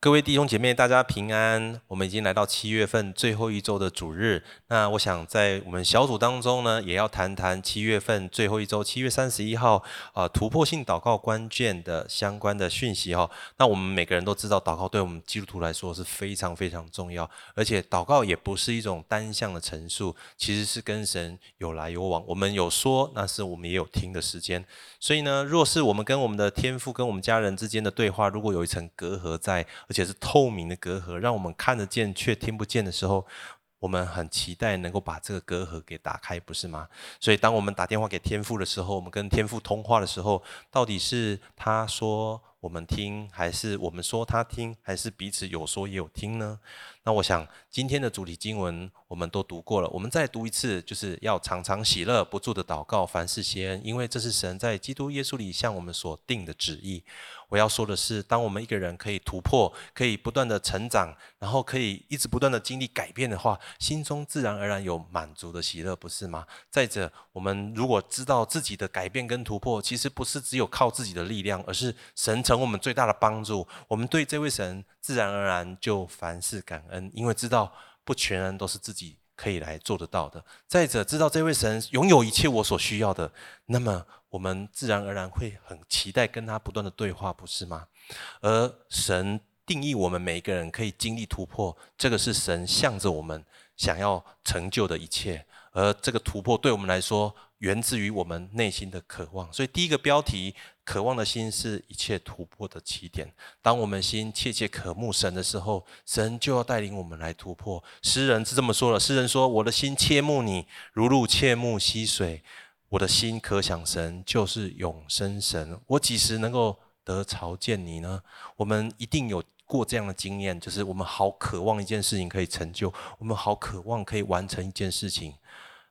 各位弟兄姐妹，大家平安。我们已经来到七月份最后一周的主日。那我想在我们小组当中呢，也要谈谈七月份最后一周，七月三十一号啊，突破性祷告关键的相关的讯息哈。那我们每个人都知道，祷告对我们基督徒来说是非常非常重要，而且祷告也不是一种单向的陈述，其实是跟神有来有往。我们有说，那是我们也有听的时间。所以呢，若是我们跟我们的天父、跟我们家人之间的对话，如果有一层隔阂在，而且是透明的隔阂，让我们看得见却听不见的时候，我们很期待能够把这个隔阂给打开，不是吗？所以，当我们打电话给天父的时候，我们跟天父通话的时候，到底是他说我们听，还是我们说他听，还是彼此有说也有听呢？那我想今天的主题经文我们都读过了，我们再读一次，就是要常常喜乐，不住的祷告，凡事谢恩，因为这是神在基督耶稣里向我们所定的旨意。我要说的是，当我们一个人可以突破，可以不断的成长，然后可以一直不断的经历改变的话，心中自然而然有满足的喜乐，不是吗？再者，我们如果知道自己的改变跟突破，其实不是只有靠自己的力量，而是神成我们最大的帮助。我们对这位神自然而然就凡事感恩，因为知道不全然都是自己可以来做得到的。再者，知道这位神拥有一切我所需要的，那么。我们自然而然会很期待跟他不断的对话，不是吗？而神定义我们每一个人可以经历突破，这个是神向着我们想要成就的一切。而这个突破对我们来说，源自于我们内心的渴望。所以第一个标题：渴望的心是一切突破的起点。当我们心切切渴慕神的时候，神就要带领我们来突破。诗人是这么说了：诗人说，我的心切慕你，如入切慕溪水。我的心可想神，就是永生神。我几时能够得朝见你呢？我们一定有过这样的经验，就是我们好渴望一件事情可以成就，我们好渴望可以完成一件事情。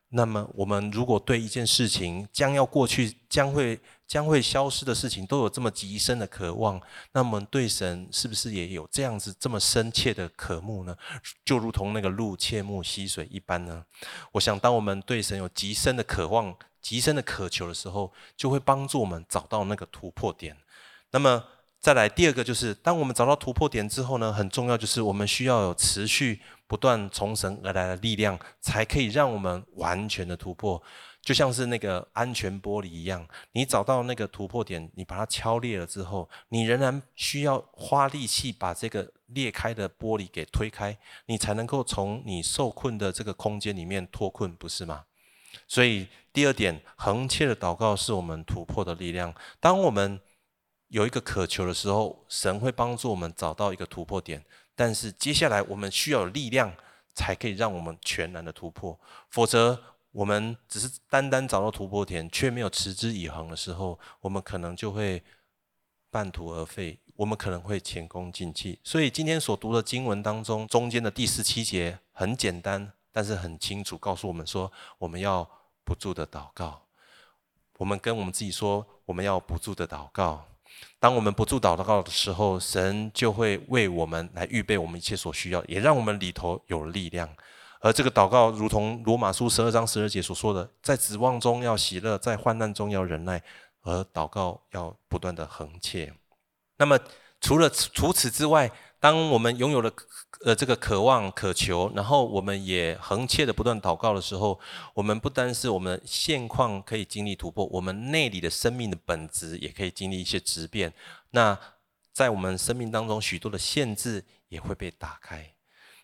那么，我们如果对一件事情将要过去、将会将会消失的事情都有这么极深的渴望，那么对神是不是也有这样子这么深切的渴慕呢？就如同那个鹿切慕溪水一般呢？我想，当我们对神有极深的渴望，极深的渴求的时候，就会帮助我们找到那个突破点。那么再来第二个，就是当我们找到突破点之后呢，很重要就是我们需要有持续不断从神而来的力量，才可以让我们完全的突破。就像是那个安全玻璃一样，你找到那个突破点，你把它敲裂了之后，你仍然需要花力气把这个裂开的玻璃给推开，你才能够从你受困的这个空间里面脱困，不是吗？所以第二点，横切的祷告是我们突破的力量。当我们有一个渴求的时候，神会帮助我们找到一个突破点。但是接下来我们需要有力量，才可以让我们全然的突破。否则，我们只是单单找到突破点，却没有持之以恒的时候，我们可能就会半途而废，我们可能会前功尽弃。所以今天所读的经文当中，中间的第十七节很简单。但是很清楚告诉我们说，我们要不住的祷告。我们跟我们自己说，我们要不住的祷告。当我们不住祷告的时候，神就会为我们来预备我们一切所需要，也让我们里头有力量。而这个祷告，如同罗马书十二章十二节所说的，在指望中要喜乐，在患难中要忍耐，而祷告要不断的横切。那么，除了除此之外，当我们拥有了呃这个渴望渴求，然后我们也横切的不断祷告的时候，我们不单是我们现况可以经历突破，我们内里的生命的本质也可以经历一些质变。那在我们生命当中，许多的限制也会被打开。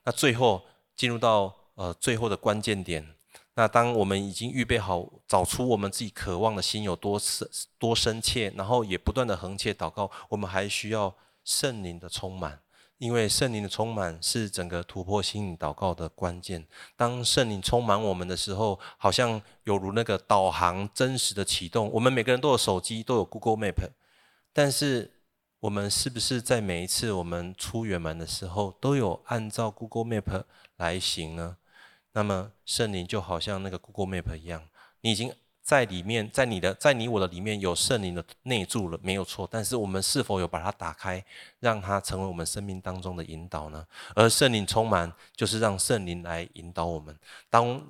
那最后进入到呃最后的关键点，那当我们已经预备好，找出我们自己渴望的心有多深多深切，然后也不断的横切祷告，我们还需要圣灵的充满。因为圣灵的充满是整个突破心灵祷告的关键。当圣灵充满我们的时候，好像有如那个导航真实的启动。我们每个人都有手机，都有 Google Map，但是我们是不是在每一次我们出远门的时候，都有按照 Google Map 来行呢？那么圣灵就好像那个 Google Map 一样，你已经。在里面，在你的，在你我的里面有圣灵的内住了，没有错。但是我们是否有把它打开，让它成为我们生命当中的引导呢？而圣灵充满，就是让圣灵来引导我们。当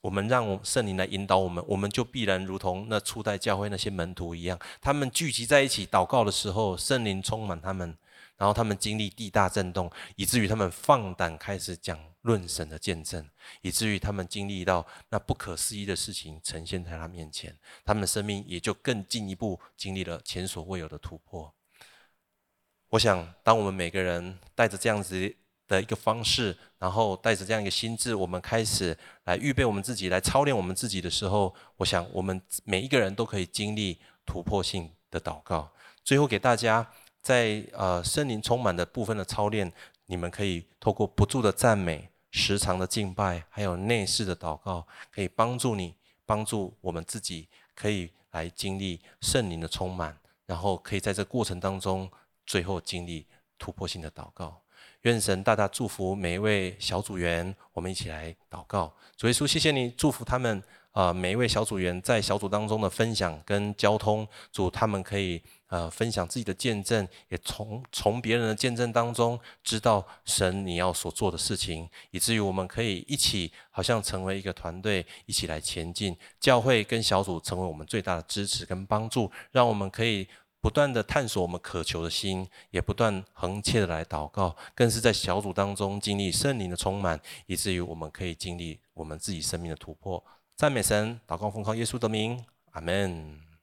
我们让圣灵来引导我们，我们就必然如同那初代教会那些门徒一样，他们聚集在一起祷告的时候，圣灵充满他们。然后他们经历地大震动，以至于他们放胆开始讲论神的见证，以至于他们经历到那不可思议的事情呈现在他面前，他们的生命也就更进一步经历了前所未有的突破。我想，当我们每个人带着这样子的一个方式，然后带着这样一个心智，我们开始来预备我们自己，来操练我们自己的时候，我想我们每一个人都可以经历突破性的祷告。最后给大家在呃圣灵充满的部分的操练，你们可以透过不住的赞美、时常的敬拜，还有内室的祷告，可以帮助你，帮助我们自己，可以来经历圣灵的充满，然后可以在这过程当中。最后经历突破性的祷告，愿神大大祝福每一位小组员。我们一起来祷告，主耶稣，谢谢你祝福他们啊！每一位小组员在小组当中的分享跟交通，主他们可以呃分享自己的见证，也从从别人的见证当中知道神你要所做的事情，以至于我们可以一起好像成为一个团队，一起来前进。教会跟小组成为我们最大的支持跟帮助，让我们可以。不断的探索我们渴求的心，也不断恒切的来祷告，更是在小组当中经历圣灵的充满，以至于我们可以经历我们自己生命的突破。赞美神，祷告奉靠耶稣的名，阿门。